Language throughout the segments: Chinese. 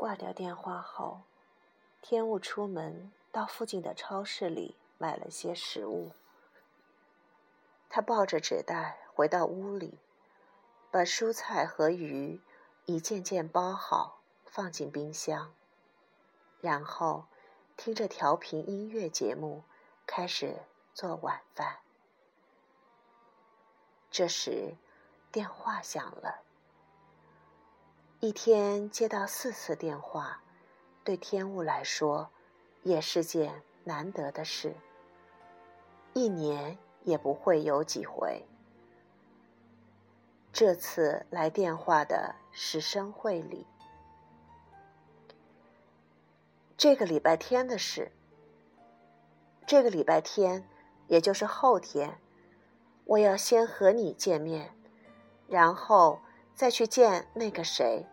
挂掉电话后，天雾出门到附近的超市里买了些食物。他抱着纸袋回到屋里，把蔬菜和鱼一件件包好，放进冰箱，然后听着调频音乐节目，开始做晚饭。这时，电话响了。一天接到四次电话，对天物来说，也是件难得的事。一年也不会有几回。这次来电话的是申慧里。这个礼拜天的事。这个礼拜天，也就是后天，我要先和你见面，然后。再去见那个谁？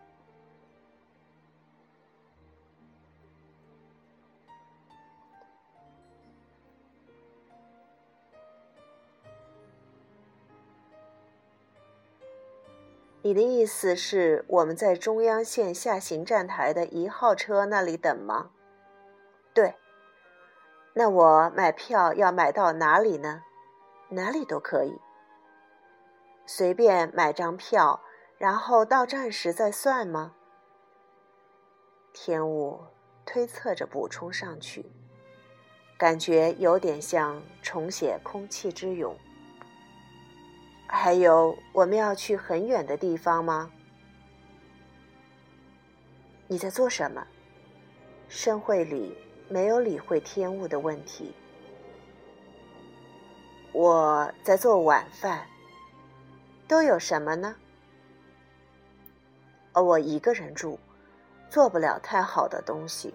你的意思是我们在中央线下行站台的一号车那里等吗？对。那我买票要买到哪里呢？哪里都可以，随便买张票。然后到站时再算吗？天雾推测着补充上去，感觉有点像重写《空气之勇》。还有，我们要去很远的地方吗？你在做什么？申会里没有理会天雾的问题。我在做晚饭。都有什么呢？我一个人住，做不了太好的东西。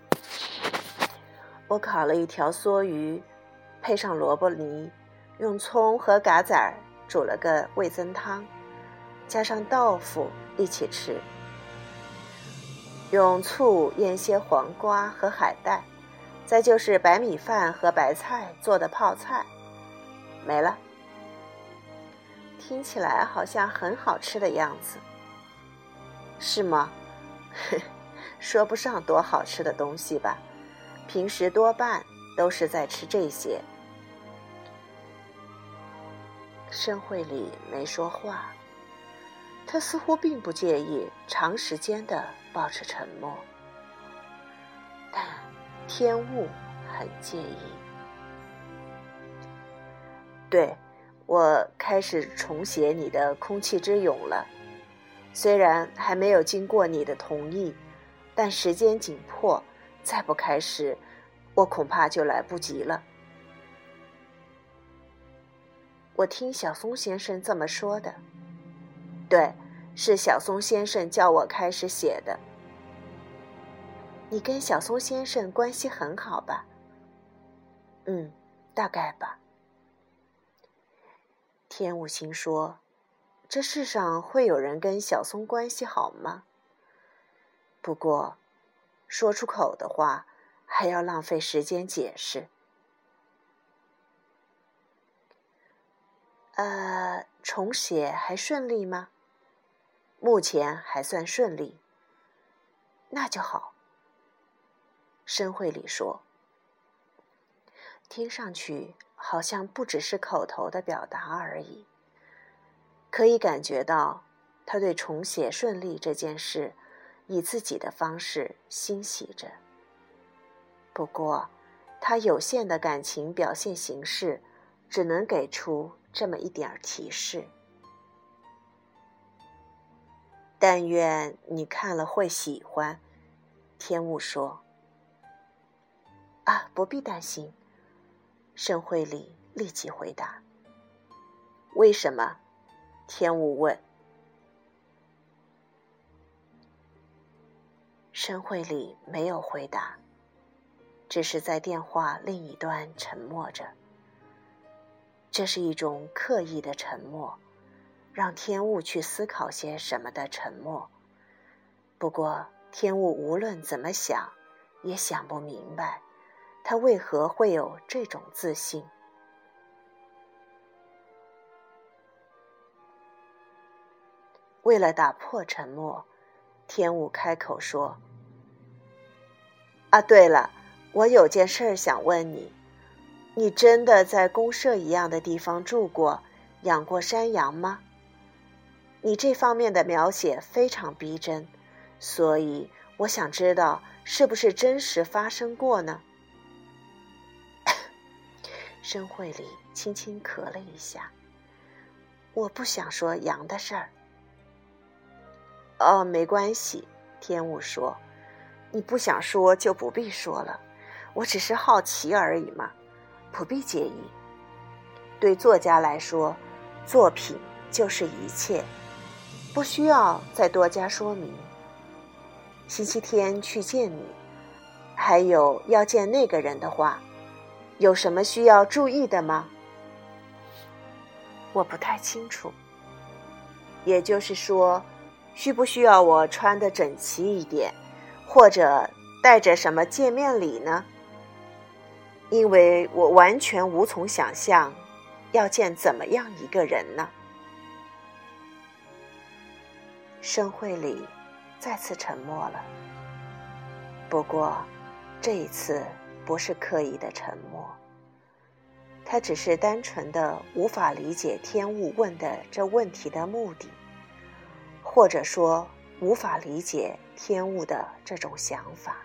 我烤了一条梭鱼，配上萝卜泥，用葱和嘎子儿煮了个味增汤，加上豆腐一起吃。用醋腌些黄瓜和海带，再就是白米饭和白菜做的泡菜，没了。听起来好像很好吃的样子。是吗？说不上多好吃的东西吧，平时多半都是在吃这些。申慧里没说话，他似乎并不介意长时间的保持沉默，但天雾很介意。对，我开始重写你的《空气之勇》了。虽然还没有经过你的同意，但时间紧迫，再不开始，我恐怕就来不及了。我听小松先生这么说的。对，是小松先生叫我开始写的。你跟小松先生关系很好吧？嗯，大概吧。天武星说。这世上会有人跟小松关系好吗？不过，说出口的话还要浪费时间解释。呃，重写还顺利吗？目前还算顺利。那就好。申会里说，听上去好像不只是口头的表达而已。可以感觉到，他对重写顺利这件事，以自己的方式欣喜着。不过，他有限的感情表现形式，只能给出这么一点提示。但愿你看了会喜欢，天雾说。啊，不必担心，盛会里立即回答。为什么？天雾问：“申会里没有回答，只是在电话另一端沉默着。这是一种刻意的沉默，让天雾去思考些什么的沉默。不过，天雾无论怎么想，也想不明白，他为何会有这种自信。”为了打破沉默，天武开口说：“啊，对了，我有件事儿想问你：你真的在公社一样的地方住过，养过山羊吗？你这方面的描写非常逼真，所以我想知道是不是真实发生过呢？申慧里轻轻咳了一下。我不想说羊的事儿。哦，没关系，天雾说：“你不想说就不必说了，我只是好奇而已嘛，不必介意。对作家来说，作品就是一切，不需要再多加说明。星期天去见你，还有要见那个人的话，有什么需要注意的吗？”我不太清楚，也就是说，需不需要我穿的整齐一点，或者带着什么见面礼呢？因为我完全无从想象，要见怎么样一个人呢？盛会里再次沉默了，不过这一次不是刻意的沉默。他只是单纯的无法理解天雾问的这问题的目的，或者说无法理解天物的这种想法。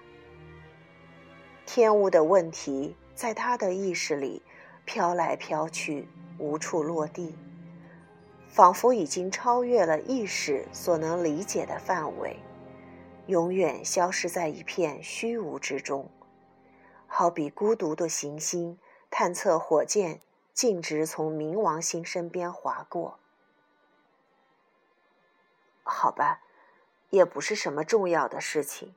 天物的问题在他的意识里飘来飘去，无处落地，仿佛已经超越了意识所能理解的范围，永远消失在一片虚无之中，好比孤独的行星。探测火箭径直从冥王星身边划过。好吧，也不是什么重要的事情。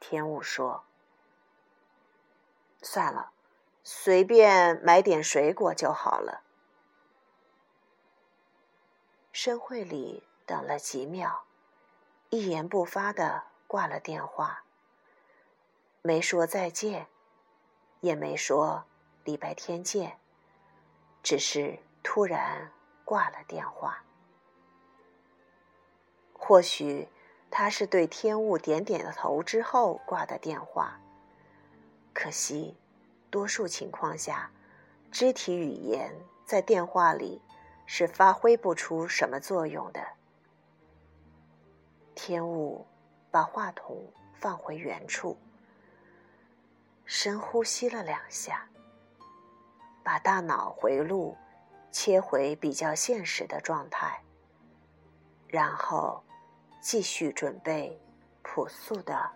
天雾说：“算了，随便买点水果就好了。”申会里等了几秒，一言不发的挂了电话，没说再见，也没说。礼拜天见。只是突然挂了电话。或许他是对天物点点的头之后挂的电话。可惜，多数情况下，肢体语言在电话里是发挥不出什么作用的。天物把话筒放回原处，深呼吸了两下。把大脑回路切回比较现实的状态，然后继续准备朴素的